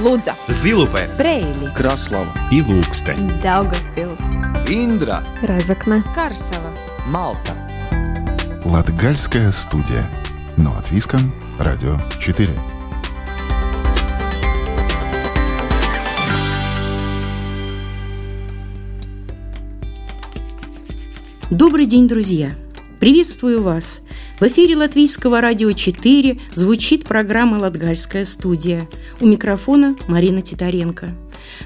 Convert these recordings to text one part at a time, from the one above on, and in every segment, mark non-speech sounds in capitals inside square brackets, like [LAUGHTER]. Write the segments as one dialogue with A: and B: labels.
A: Лудза,
B: Зилупе,
A: Брейли,
C: Краслава
D: и Лукстен.
A: Daugavpils,
C: Индра
A: Разокна,
E: Карсела.
C: Малта
F: Латгальская студия. Но от Виском. Радио 4.
G: Добрый день, друзья! Приветствую вас! В эфире Латвийского радио 4 звучит программа «Латгальская студия». У микрофона Марина Титаренко.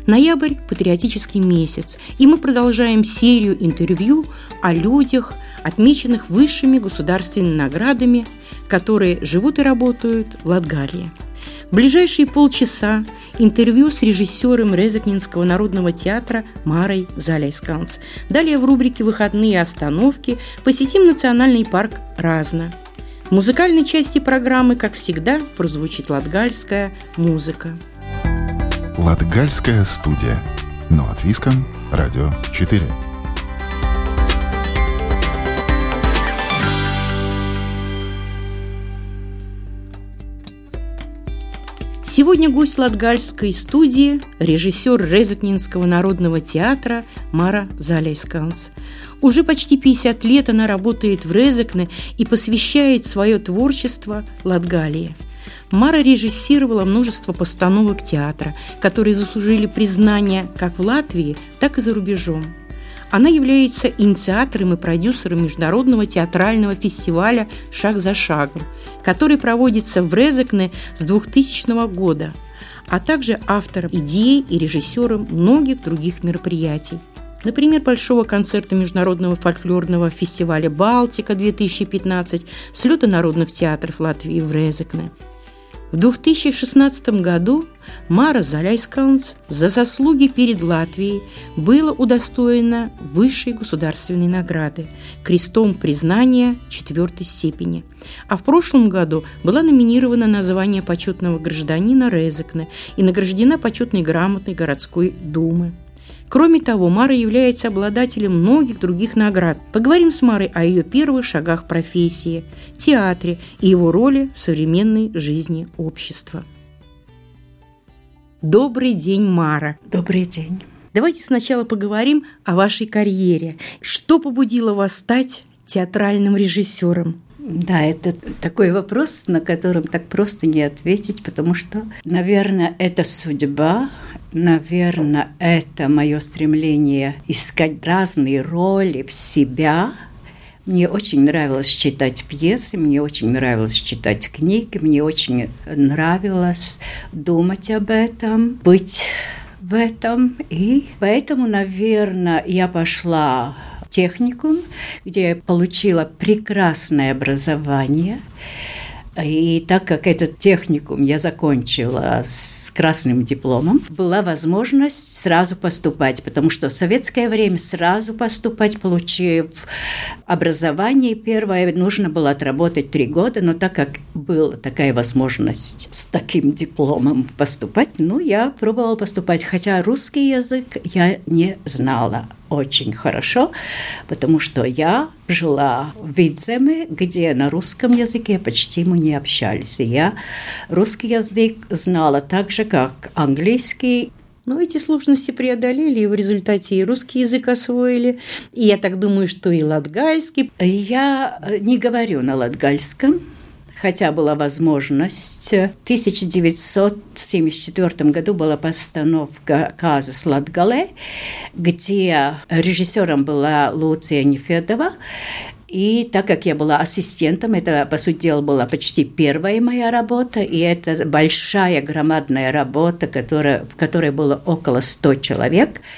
G: Ноябрь – патриотический месяц, и мы продолжаем серию интервью о людях, отмеченных высшими государственными наградами, которые живут и работают в Латгалии. Ближайшие полчаса интервью с режиссером Резакнинского народного театра Марой Заляйсканс. Далее в рубрике «Выходные остановки» посетим национальный парк Разно. В музыкальной части программы, как всегда, прозвучит латгальская музыка.
F: Латгальская студия. Но от Виском. Радио 4.
G: Сегодня гость Латгальской студии – режиссер Резакнинского народного театра Мара Заляйсканс. Уже почти 50 лет она работает в Резакне и посвящает свое творчество Латгалии. Мара режиссировала множество постановок театра, которые заслужили признание как в Латвии, так и за рубежом – она является инициатором и продюсером международного театрального фестиваля «Шаг за шагом», который проводится в Резекне с 2000 года, а также автором идей и режиссером многих других мероприятий. Например, большого концерта Международного фольклорного фестиваля «Балтика-2015», слета народных театров Латвии в Резекне – в 2016 году Мара Заляйскаунс за заслуги перед Латвией было удостоена высшей государственной награды – крестом признания четвертой степени. А в прошлом году была номинирована на звание почетного гражданина Резекне и награждена почетной грамотой городской думы. Кроме того, Мара является обладателем многих других наград. Поговорим с Марой о ее первых шагах профессии, театре и его роли в современной жизни общества. Добрый день, Мара.
H: Добрый день.
G: Давайте сначала поговорим о вашей карьере. Что побудило вас стать театральным режиссером?
H: Да, это такой вопрос, на котором так просто не ответить, потому что, наверное, это судьба, наверное, это мое стремление искать разные роли в себя. Мне очень нравилось читать пьесы, мне очень нравилось читать книги, мне очень нравилось думать об этом, быть в этом. И поэтому, наверное, я пошла техникум, где я получила прекрасное образование. И так как этот техникум я закончила с красным дипломом, была возможность сразу поступать, потому что в советское время сразу поступать, получив образование первое, нужно было отработать три года, но так как была такая возможность с таким дипломом поступать, ну, я пробовала поступать, хотя русский язык я не знала очень хорошо, потому что я жила в Видземе, где на русском языке почти мы не общались. И я русский язык знала так же, как английский,
G: но эти сложности преодолели, и в результате и русский язык освоили, и я так думаю, что и латгальский.
H: Я не говорю на латгальском, хотя была возможность. В 1974 году была постановка «Казас Латгале», где режиссером была Луция Нефедова, и так как я была ассистентом, это, по сути дела, была почти первая моя работа, и это большая громадная работа, которая, в которой было около 100 человек –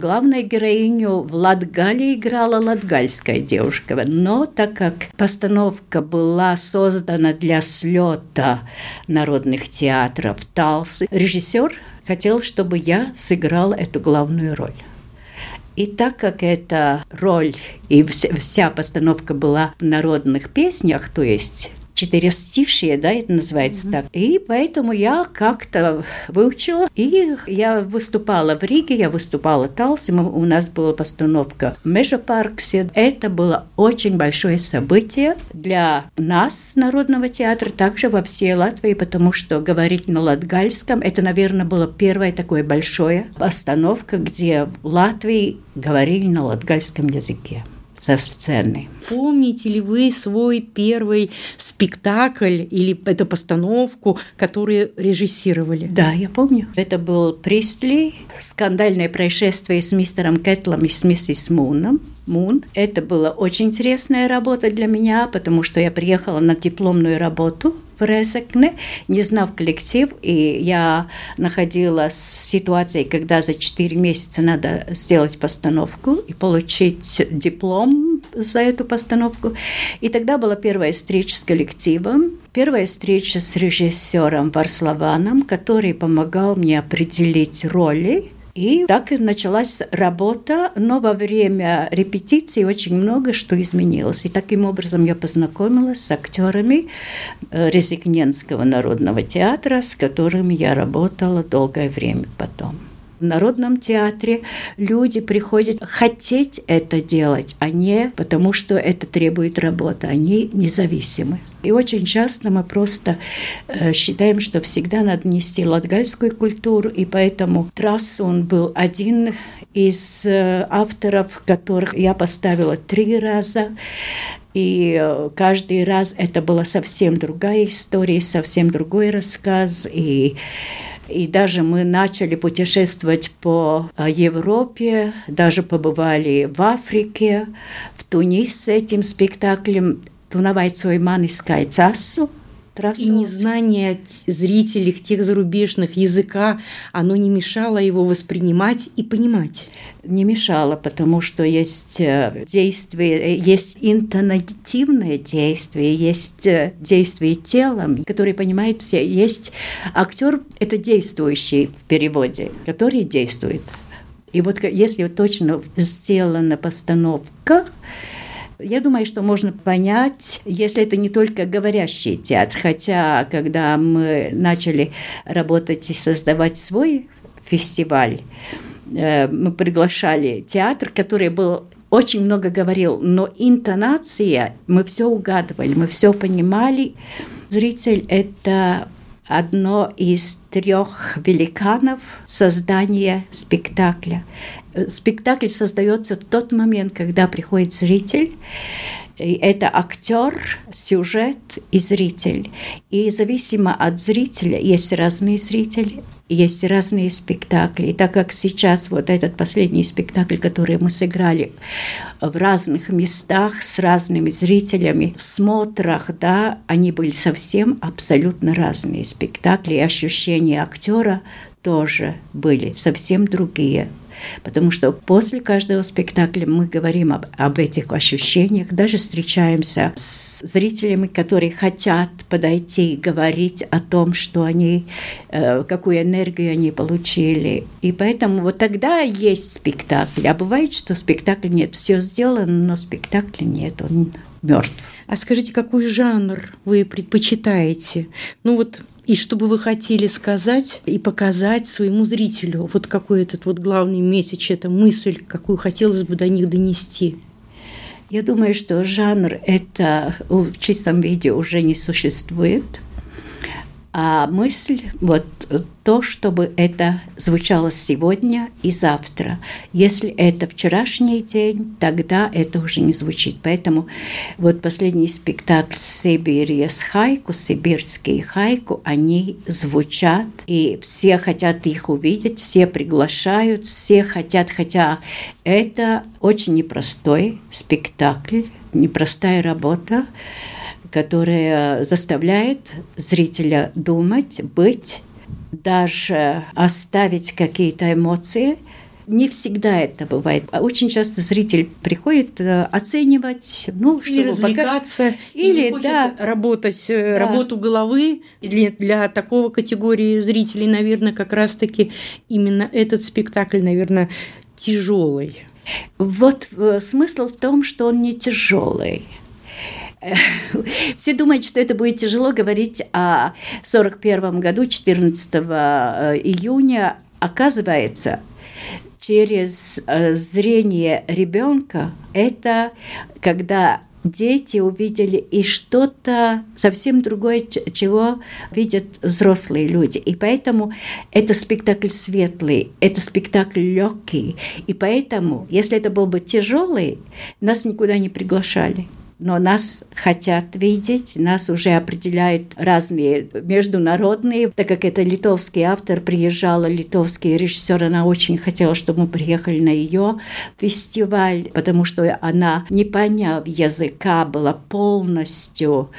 H: Главную героиню в Латгалии играла латгальская девушка, но так как постановка была создана для слета народных театров Талсы, режиссер хотел, чтобы я сыграла эту главную роль. И так как эта роль и вся постановка была в народных песнях, то есть четырестишие, да, это называется mm-hmm. так. И поэтому я как-то выучила, и я выступала в Риге, я выступала в Талсе, у нас была постановка в Межапарксе. Это было очень большое событие для нас, Народного театра, также во всей Латвии, потому что говорить на латгальском, это, наверное, было первое такое большое постановка, где в Латвии говорили на латгальском языке со сцены.
G: Помните ли вы свой первый спектакль или эту постановку, которую режиссировали?
H: Да, я помню. Это был Пристли, скандальное происшествие с мистером Кетлом и с миссис Муном. Мун. Это была очень интересная работа для меня, потому что я приехала на дипломную работу в Резекне, не знав коллектив, и я находилась в ситуации, когда за 4 месяца надо сделать постановку и получить диплом за эту постановку. И тогда была первая встреча с коллективом, первая встреча с режиссером Варславаном, который помогал мне определить роли и так и началась работа, но во время репетиции очень много что изменилось. И таким образом я познакомилась с актерами э, Резикненского народного театра, с которыми я работала долгое время потом. В Народном театре люди приходят хотеть это делать, а не потому, что это требует работы. Они независимы. И очень часто мы просто э, считаем, что всегда надо нести латгальскую культуру, и поэтому Трасс, он был один из э, авторов, которых я поставила три раза. И э, каждый раз это была совсем другая история, совсем другой рассказ. И и даже мы начали путешествовать по э, Европе, даже побывали в Африке, в Тунисе с этим спектаклем «Тунавай Цойман искает Асу»,
G: Трасса. И незнание зрителей тех зарубежных языка, оно не мешало его воспринимать и понимать.
H: Не мешало, потому что есть э, действие, есть интонативное действие, есть э, действие телом, которое понимает все. Есть актер, это действующий в переводе, который действует. И вот если точно сделана постановка, я думаю, что можно понять, если это не только говорящий театр, хотя когда мы начали работать и создавать свой фестиваль, э, мы приглашали театр, который был очень много говорил, но интонация, мы все угадывали, мы все понимали. Зритель – это одно из трех великанов создания спектакля. Спектакль создается в тот момент, когда приходит зритель, и это актер, сюжет и зритель. И зависимо от зрителя, есть разные зрители, есть разные спектакли. И так как сейчас вот этот последний спектакль, который мы сыграли в разных местах с разными зрителями, в смотрах, да, они были совсем абсолютно разные спектакли, и ощущения актера тоже были совсем другие. Потому что после каждого спектакля мы говорим об, об этих ощущениях, даже встречаемся с зрителями, которые хотят подойти и говорить о том, что они, э, какую энергию они получили. И поэтому вот тогда есть спектакль. А бывает, что спектакль нет. Все сделано, но спектакля нет. Он мертв.
G: А скажите, какой жанр вы предпочитаете? Ну вот и что бы вы хотели сказать и показать своему зрителю? Вот какой этот вот главный месяц, эта мысль, какую хотелось бы до них донести?
H: Я думаю, что жанр это в чистом виде уже не существует – а мысль вот то, чтобы это звучало сегодня и завтра. Если это вчерашний день, тогда это уже не звучит. Поэтому вот последний спектакль «Сибирь с хайку», «Сибирские хайку», они звучат, и все хотят их увидеть, все приглашают, все хотят, хотя это очень непростой спектакль, непростая работа, которая заставляет зрителя думать, быть, даже оставить какие-то эмоции. Не всегда это бывает. Очень часто зритель приходит э, оценивать,
G: ну, или развлекаться, пока... или, или да, работать э, да. работу головы. Для, для такого категории зрителей, наверное, как раз-таки именно этот спектакль, наверное, тяжелый.
H: Вот э, смысл в том, что он не тяжелый. Все думают, что это будет тяжело говорить о 41 году, 14 э, июня. Оказывается, через э, зрение ребенка это когда дети увидели и что-то совсем другое, чего видят взрослые люди. И поэтому это спектакль светлый, это спектакль легкий. И поэтому, если это был бы тяжелый, нас никуда не приглашали но нас хотят видеть, нас уже определяют разные международные, так как это литовский автор, приезжала литовский режиссер, она очень хотела, чтобы мы приехали на ее фестиваль, потому что она, не поняв языка, была полностью,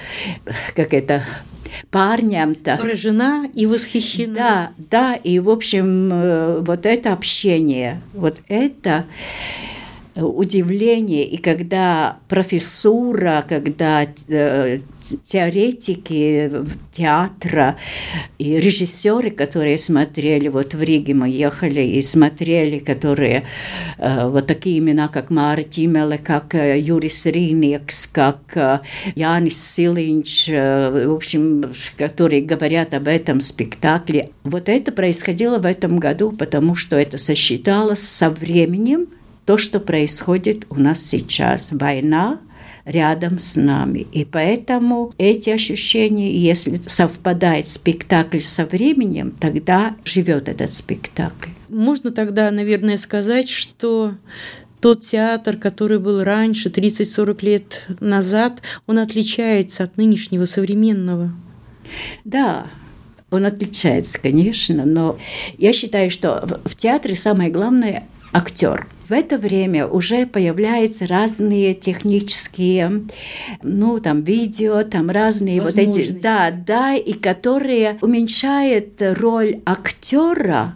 H: как это, парням-то.
G: Поражена и восхищена.
H: Да, да, и, в общем, э, вот это общение, вот это удивление, и когда профессура, когда э, теоретики театра и режиссеры, которые смотрели, вот в Риге мы ехали и смотрели, которые э, вот такие имена, как Мара Тимеле, как э, Юрис Риникс, как Янис Силинч, в общем, которые говорят об этом спектакле. Вот это происходило в этом году, потому что это сосчиталось со временем, то, что происходит у нас сейчас. Война рядом с нами. И поэтому эти ощущения, если совпадает спектакль со временем, тогда живет этот спектакль.
G: Можно тогда, наверное, сказать, что тот театр, который был раньше, 30-40 лет назад, он отличается от нынешнего современного.
H: Да, он отличается, конечно, но я считаю, что в театре самое главное – актер – в это время уже появляются разные технические, ну, там, видео, там разные вот эти, да, да, и которые уменьшают роль актера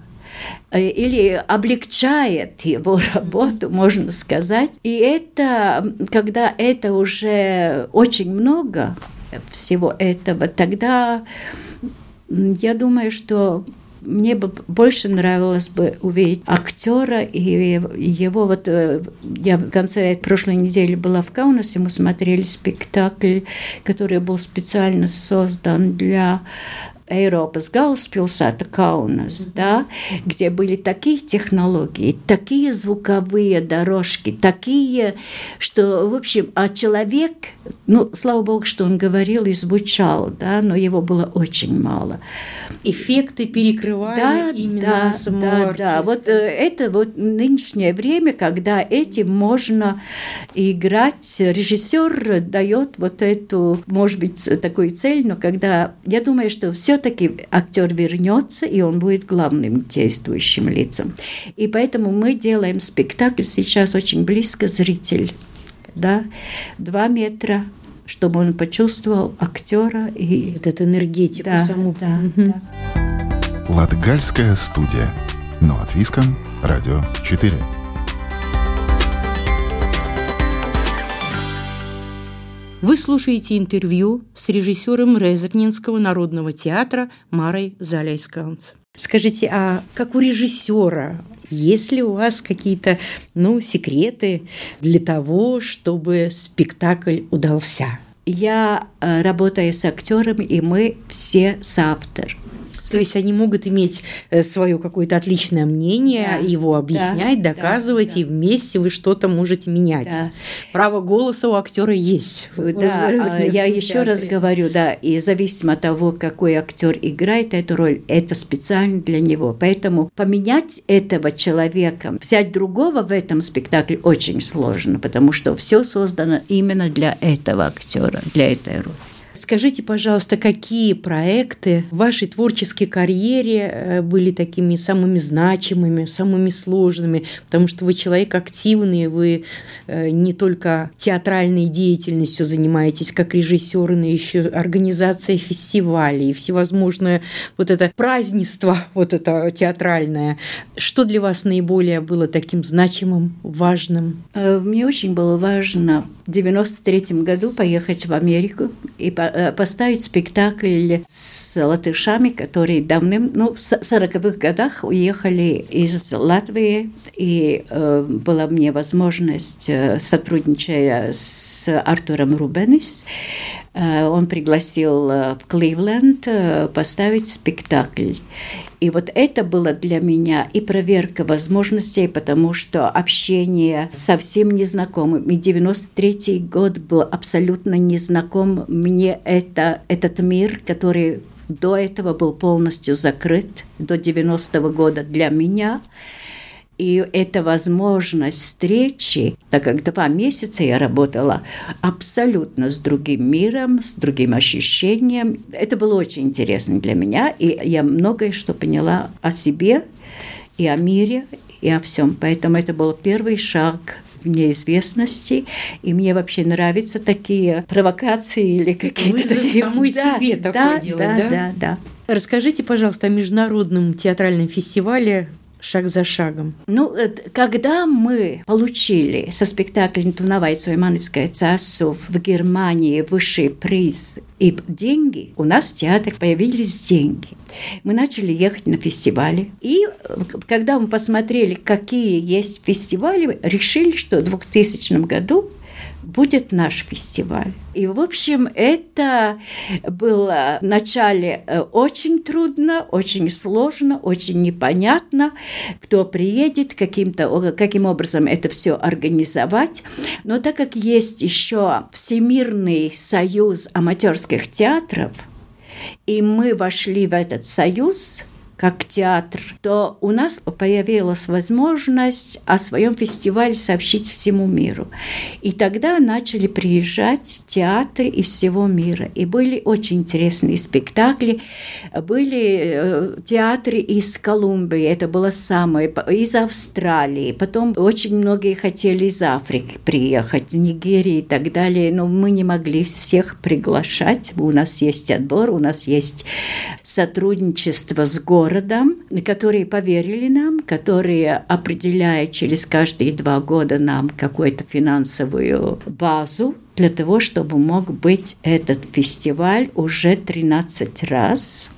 H: э, или облегчает его [LAUGHS] работу, можно сказать. И это, когда это уже очень много всего этого, тогда я думаю, что мне бы больше нравилось бы увидеть актера и его вот э, я в конце прошлой недели была в Каунасе, мы смотрели спектакль, который был специально создан для Eiropas galvaspilsēta Kaunас, да, где были такие технологии, такие звуковые дорожки, такие, что, в общем, а человек, ну, слава богу, что он говорил и звучал, да, но его было очень мало.
G: Эффекты перекрывали да, именно
H: да, да, артиста. да. Вот э, это вот нынешнее время, когда этим можно играть, режиссер дает вот эту, может быть, такую цель, но когда, я думаю, что все все-таки актер вернется, и он будет главным действующим лицом. И поэтому мы делаем спектакль сейчас очень близко зритель. Да? Два метра чтобы он почувствовал актера и
G: вот эту энергетику да, саму. Да, угу.
F: да. Латгальская студия. Но от Виском. Радио 4.
G: Вы слушаете интервью с режиссером Резакнинского народного театра Марой Заляйсканц. Скажите, а как у режиссера, есть ли у вас какие-то ну, секреты для того, чтобы спектакль удался?
H: Я э, работаю с актером, и мы все соавтор.
G: То есть они могут иметь э, свое какое-то отличное мнение, да, его объяснять, да, доказывать, да, и вместе вы что-то можете менять. Да. Право голоса у актера есть.
H: Да, а я еще раз говорю, да, и зависимо от того, какой актер играет эту роль, это специально для него. Поэтому поменять этого человека, взять другого в этом спектакле очень сложно, потому что все создано именно для этого актера, для этой роли.
G: Скажите, пожалуйста, какие проекты в вашей творческой карьере э, были такими самыми значимыми, самыми сложными? Потому что вы человек активный, вы э, не только театральной деятельностью занимаетесь как режиссер, но еще организация фестивалей, всевозможное вот это празднество, вот это театральное. Что для вас наиболее было таким значимым, важным?
H: Э, мне очень было важно в 93 году поехать в Америку и э, поставить спектакль с латышами, которые давным, ну, в 40-х годах уехали из Латвии, и э, была мне возможность, э, сотрудничая с Артуром Рубенис, э, он пригласил э, в Кливленд поставить спектакль. И вот это было для меня и проверка возможностей, потому что общение совсем незнакомым. И 93 год был абсолютно незнаком мне это, этот мир, который до этого был полностью закрыт, до 90-го года для меня. И эта возможность встречи, так как два месяца я работала абсолютно с другим миром, с другим ощущением, это было очень интересно для меня, и я многое что поняла о себе и о мире, и о всем. Поэтому это был первый шаг в неизвестности, и мне вообще нравятся такие провокации или какие-то такие...
G: самой да, себе такое
H: да,
G: делать,
H: да?
G: Да,
H: да, да.
G: Расскажите, пожалуйста, о международном театральном фестивале шаг за шагом?
H: Ну, э, когда мы получили со спектаклем «Тунавайцу и Манецкая цассу» в Германии высший приз и деньги, у нас в театре появились деньги. Мы начали ехать на фестивали. И э, когда мы посмотрели, какие есть фестивали, решили, что в 2000 году будет наш фестиваль. И, в общем, это было вначале э, очень трудно, очень сложно, очень непонятно, кто приедет, каким-то, каким образом это все организовать. Но так как есть еще Всемирный союз аматерских театров, и мы вошли в этот союз, как театр, то у нас появилась возможность о своем фестивале сообщить всему миру. И тогда начали приезжать театры из всего мира. И были очень интересные спектакли. Были э, театры из Колумбии, это было самое, из Австралии. Потом очень многие хотели из Африки приехать, Нигерии и так далее. Но мы не могли всех приглашать. У нас есть отбор, у нас есть сотрудничество с городом городом, которые поверили нам, которые определяют через каждые два года нам какую-то финансовую базу для того, чтобы мог быть этот фестиваль уже 13 раз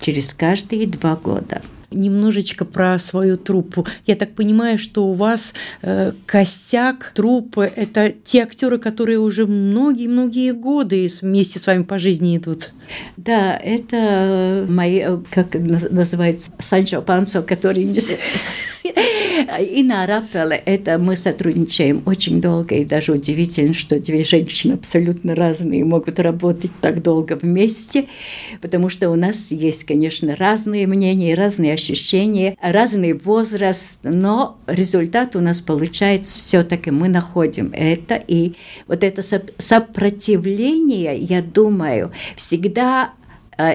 H: через каждые два года
G: немножечко про свою труппу. Я так понимаю, что у вас э, костяк труппы – это те актеры, которые уже многие-многие годы вместе с вами по жизни идут.
H: Да, это мои, как называется, Санчо Пансо, который [LAUGHS] и на Раппеле это мы сотрудничаем очень долго, и даже удивительно, что две женщины абсолютно разные могут работать так долго вместе, потому что у нас есть, конечно, разные мнения, разные ощущения, разный возраст, но результат у нас получается все-таки мы находим это, и вот это сопротивление, я думаю, всегда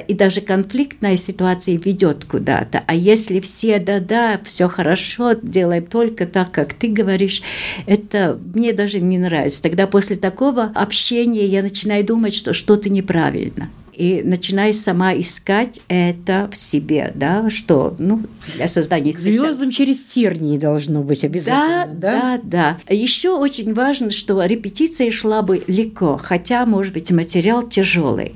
H: и даже конфликтная ситуация ведет куда-то. А если все да-да, все хорошо, делаем только так, как ты говоришь, это мне даже не нравится. Тогда после такого общения я начинаю думать, что что-то неправильно и начинаю сама искать это в себе, да, что, ну, для создания...
G: К звездам через тернии должно быть обязательно,
H: да? Да, да, да. Еще очень важно, что репетиция шла бы легко, хотя, может быть, материал тяжелый.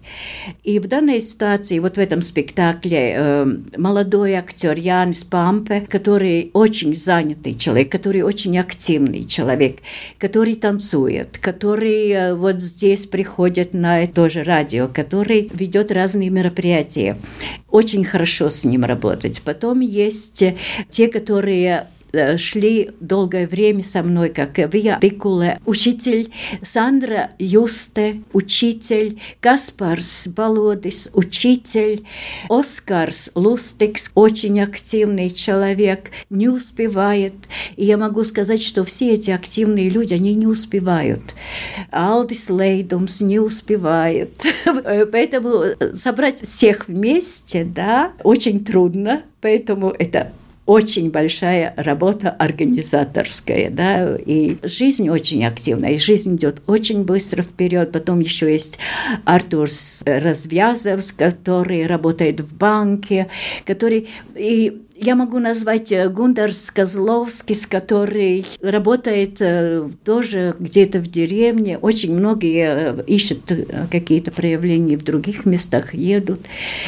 H: И в данной ситуации, вот в этом спектакле, э, молодой актер Янис Пампе, который очень занятый человек, который очень активный человек, который танцует, который э, вот здесь приходит на тоже радио, который ведет разные мероприятия. Очень хорошо с ним работать. Потом есть те, которые шли долгое время со мной, как Вия Дикуле, учитель, Сандра Юсте, учитель, Каспарс Балодис, учитель, Оскарс Лустикс, очень активный человек, не успевает. И я могу сказать, что все эти активные люди, они не успевают. Алдис Лейдумс не успевает. [LAUGHS] Поэтому собрать всех вместе, да, очень трудно. Поэтому это очень большая работа организаторская, да, и жизнь очень активная, и жизнь идет очень быстро вперед. Потом еще есть Артур Развязов, который работает в банке, который и Я могу назвать э, Гундарс Козловский, который работает э, тоже где-то в деревне. Очень многие э, ищут какие-то проявления в других местах, едут.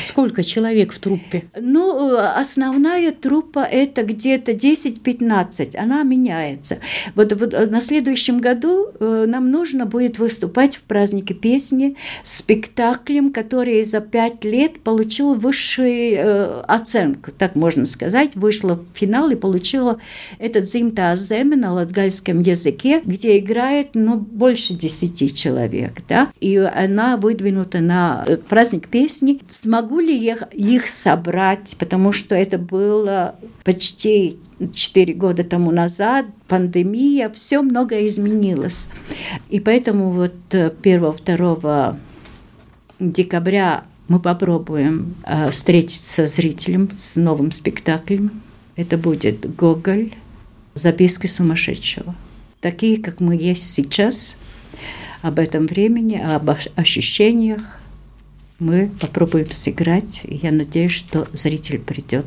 G: Сколько человек в труппе?
H: Ну, основная труппа – это где-то 10-15. Она меняется. Вот, вот на следующем году нам нужно будет выступать в празднике песни спектаклем, который за пять лет получил высшую оценку, так можно сказать сказать, вышла в финал и получила этот «Зимта Аземе» на латгальском языке, где играет ну, больше десяти человек. Да? И она выдвинута на э, праздник песни. Смогу ли я их собрать, потому что это было почти четыре года тому назад, пандемия, все многое изменилось. И поэтому вот 1-2 э, декабря мы попробуем э, встретиться с зрителем с новым спектаклем. Это будет Гоголь, записки сумасшедшего. Такие, как мы есть сейчас, об этом времени, об ощущениях. Мы попробуем сыграть, я надеюсь, что зритель придет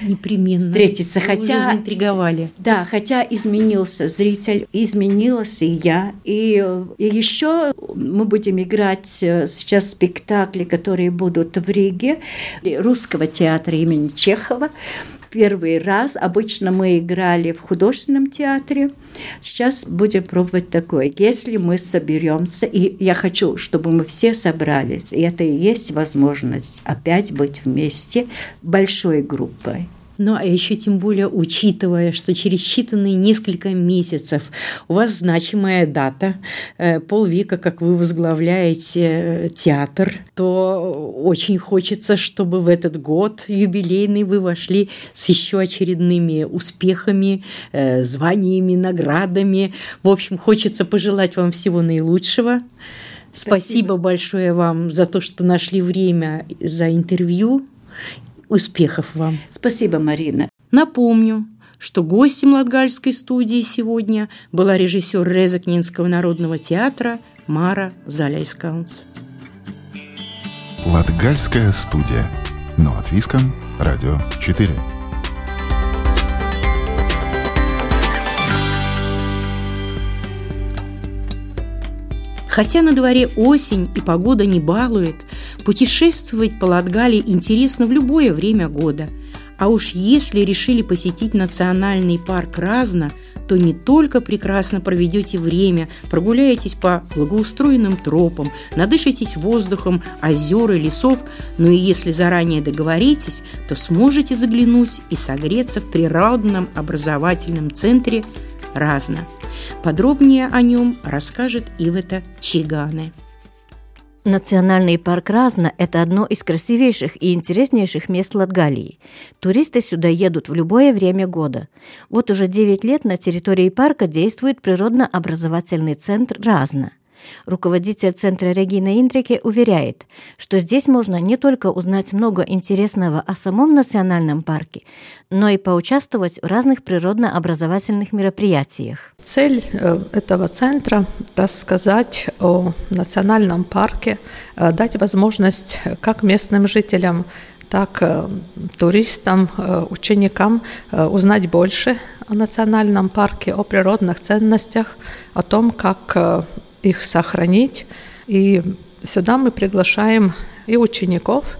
G: непременно
H: встретиться. Вы хотя
G: уже заинтриговали.
H: Да, хотя изменился зритель, изменилась и я. И, и еще мы будем играть э, сейчас спектакли, которые будут в Риге, русского театра имени Чехова. Первый раз. Обычно мы играли в художественном театре. Сейчас будем пробовать такое. Если мы соберемся, и я хочу, чтобы мы все собрались, и это и есть возможность опять быть вместе большой группой.
G: Ну, а еще тем более, учитывая, что через считанные несколько месяцев у вас значимая дата, э, полвека, как вы возглавляете э, театр, то очень хочется, чтобы в этот год юбилейный вы вошли с еще очередными успехами, э, званиями, наградами. В общем, хочется пожелать вам всего наилучшего. Спасибо, Спасибо большое вам за то, что нашли время за интервью Успехов вам.
H: Спасибо, Марина.
G: Напомню, что гостем Латгальской студии сегодня была режиссер Резакнинского народного театра Мара Заляйскаунс.
F: Латгальская студия. Но от Виском. Радио 4.
G: Хотя на дворе осень и погода не балует, путешествовать по Латгалии интересно в любое время года. А уж если решили посетить национальный парк Разно, то не только прекрасно проведете время, прогуляетесь по благоустроенным тропам, надышитесь воздухом озер и лесов, но и если заранее договоритесь, то сможете заглянуть и согреться в природном образовательном центре Разно. Подробнее о нем расскажет Ивета Чигане.
A: Национальный парк Разно – это одно из красивейших и интереснейших мест Латгалии. Туристы сюда едут в любое время года. Вот уже 9 лет на территории парка действует природно-образовательный центр Разно – Руководитель Центра Регина Индрике уверяет, что здесь можно не только узнать много интересного о самом национальном парке, но и поучаствовать в разных природно-образовательных мероприятиях.
B: Цель э, этого центра – рассказать о национальном парке, э, дать возможность как местным жителям, так э, туристам, ученикам узнать больше о национальном парке, о природных ценностях, о том, как их сохранить. И сюда мы приглашаем и учеников,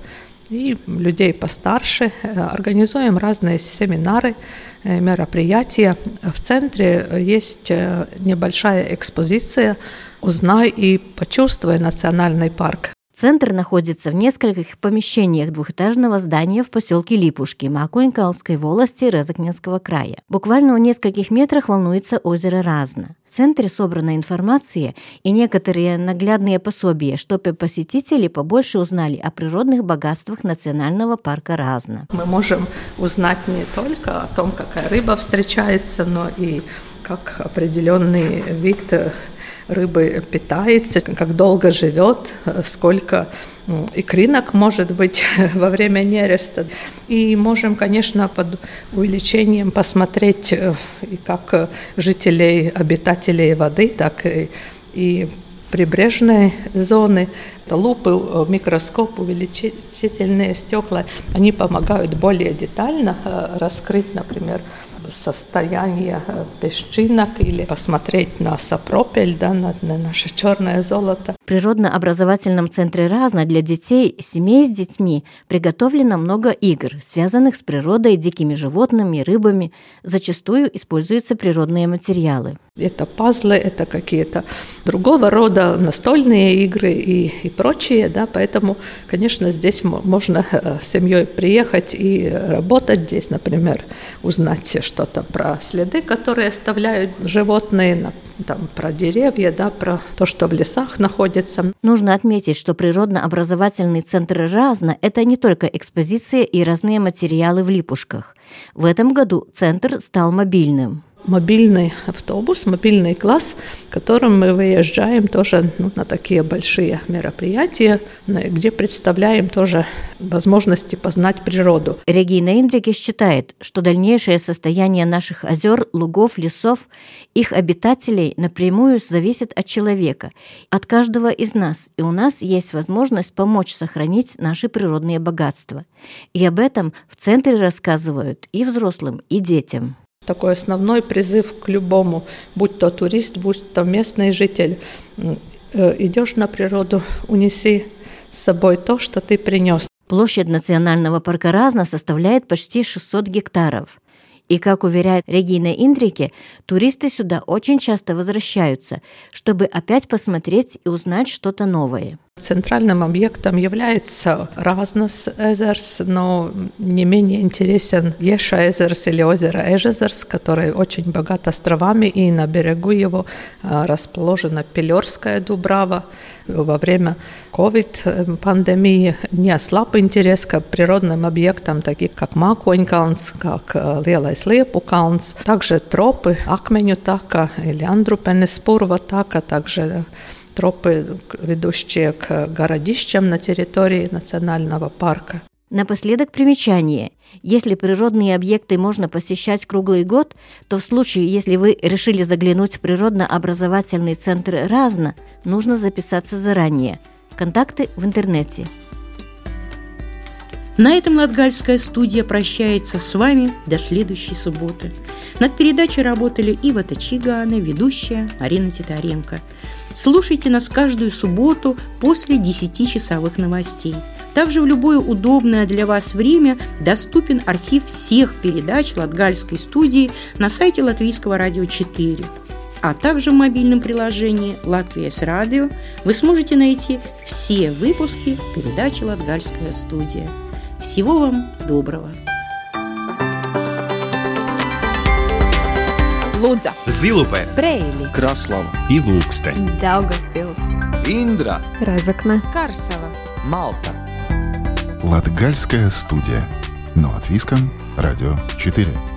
B: и людей постарше, организуем разные семинары, э, мероприятия. В центре есть э, небольшая экспозиция «Узнай и почувствуй национальный парк».
A: Центр находится в нескольких помещениях двухэтажного здания в поселке Липушки Макуинкалской волости Резакненского края. Буквально в нескольких метрах волнуется озеро Разно. В центре собрана информация и некоторые наглядные пособия, чтобы посетители побольше узнали о природных богатствах национального парка Разно.
B: Мы можем узнать не только о том, какая рыба встречается, но и как определенный вид рыбы питается, как долго живет, сколько икринок может быть [LAUGHS] во время нереста. И можем, конечно, под увеличением посмотреть э, и как жителей, обитателей воды, так и, и прибрежной зоны. Лупы, э, микроскоп, увеличительные стекла, они помогают более детально э, раскрыть, например, состояние э, песчинок или посмотреть на сапропель, да, на, на наше черное золото.
A: В природно-образовательном центре «Разно» для детей, семей с детьми приготовлено много игр, связанных с природой, дикими животными, рыбами. Зачастую используются природные материалы.
B: Это пазлы, это какие-то другого рода настольные игры и, и прочие, да, поэтому, конечно, здесь можно э, с семьей приехать и работать здесь, например, узнать что-то про следы, которые оставляют животные, там, про деревья, да, про то, что в лесах находится.
A: Нужно отметить, что природно-образовательный центр «Разно» – это не только экспозиция и разные материалы в липушках. В этом году центр стал мобильным
B: мобильный автобус, мобильный класс, которым мы выезжаем тоже ну, на такие большие мероприятия, где представляем тоже возможности познать природу.
A: Регина Индрике считает, что дальнейшее состояние наших озер, лугов, лесов, их обитателей напрямую зависит от человека, от каждого из нас, и у нас есть возможность помочь сохранить наши природные богатства. И об этом в центре рассказывают и взрослым, и детям
B: такой основной призыв к любому, будь то турист, будь то местный житель. Э, идешь на природу, унеси с собой то, что ты принес.
A: Площадь национального парка Разна составляет почти 600 гектаров. И, как уверяет Регина Индрике, туристы сюда очень часто возвращаются, чтобы опять посмотреть и узнать что-то новое.
B: Центральным объектом является Разнос Эзерс, но не менее интересен Еша Эзерс или озеро Эжезерс, который очень богат островами, и на берегу его а, расположена Пелерская Дубрава. Во время COVID-пандемии не ослаб интерес к природным объектам, таким как Маконькалнс, как Lielais Liepu kalns, также тропы Акменю така или Андрупенес така, также тропы, ведущие к городищам на территории национального парка.
A: Напоследок примечание. Если природные объекты можно посещать круглый год, то в случае, если вы решили заглянуть в природно-образовательный центр «Разно», нужно записаться заранее. Контакты в интернете.
G: На этом Латгальская студия прощается с вами до следующей субботы. Над передачей работали Ива Тачигана, ведущая Арина Титаренко – Слушайте нас каждую субботу после 10-часовых новостей. Также в любое удобное для вас время доступен архив всех передач Латгальской студии на сайте Латвийского радио 4. А также в мобильном приложении «Латвия с радио» вы сможете найти все выпуски передачи «Латгальская студия». Всего вам доброго!
C: Лудза, Зилупе,
D: Брейли,
C: Краслава. И Ilūksteņa,
D: Daugavpils,
C: Индра,
D: Разокна,
E: Карсела,
C: Малта.
F: Латгальская студия. Но от Виском, Радио 4.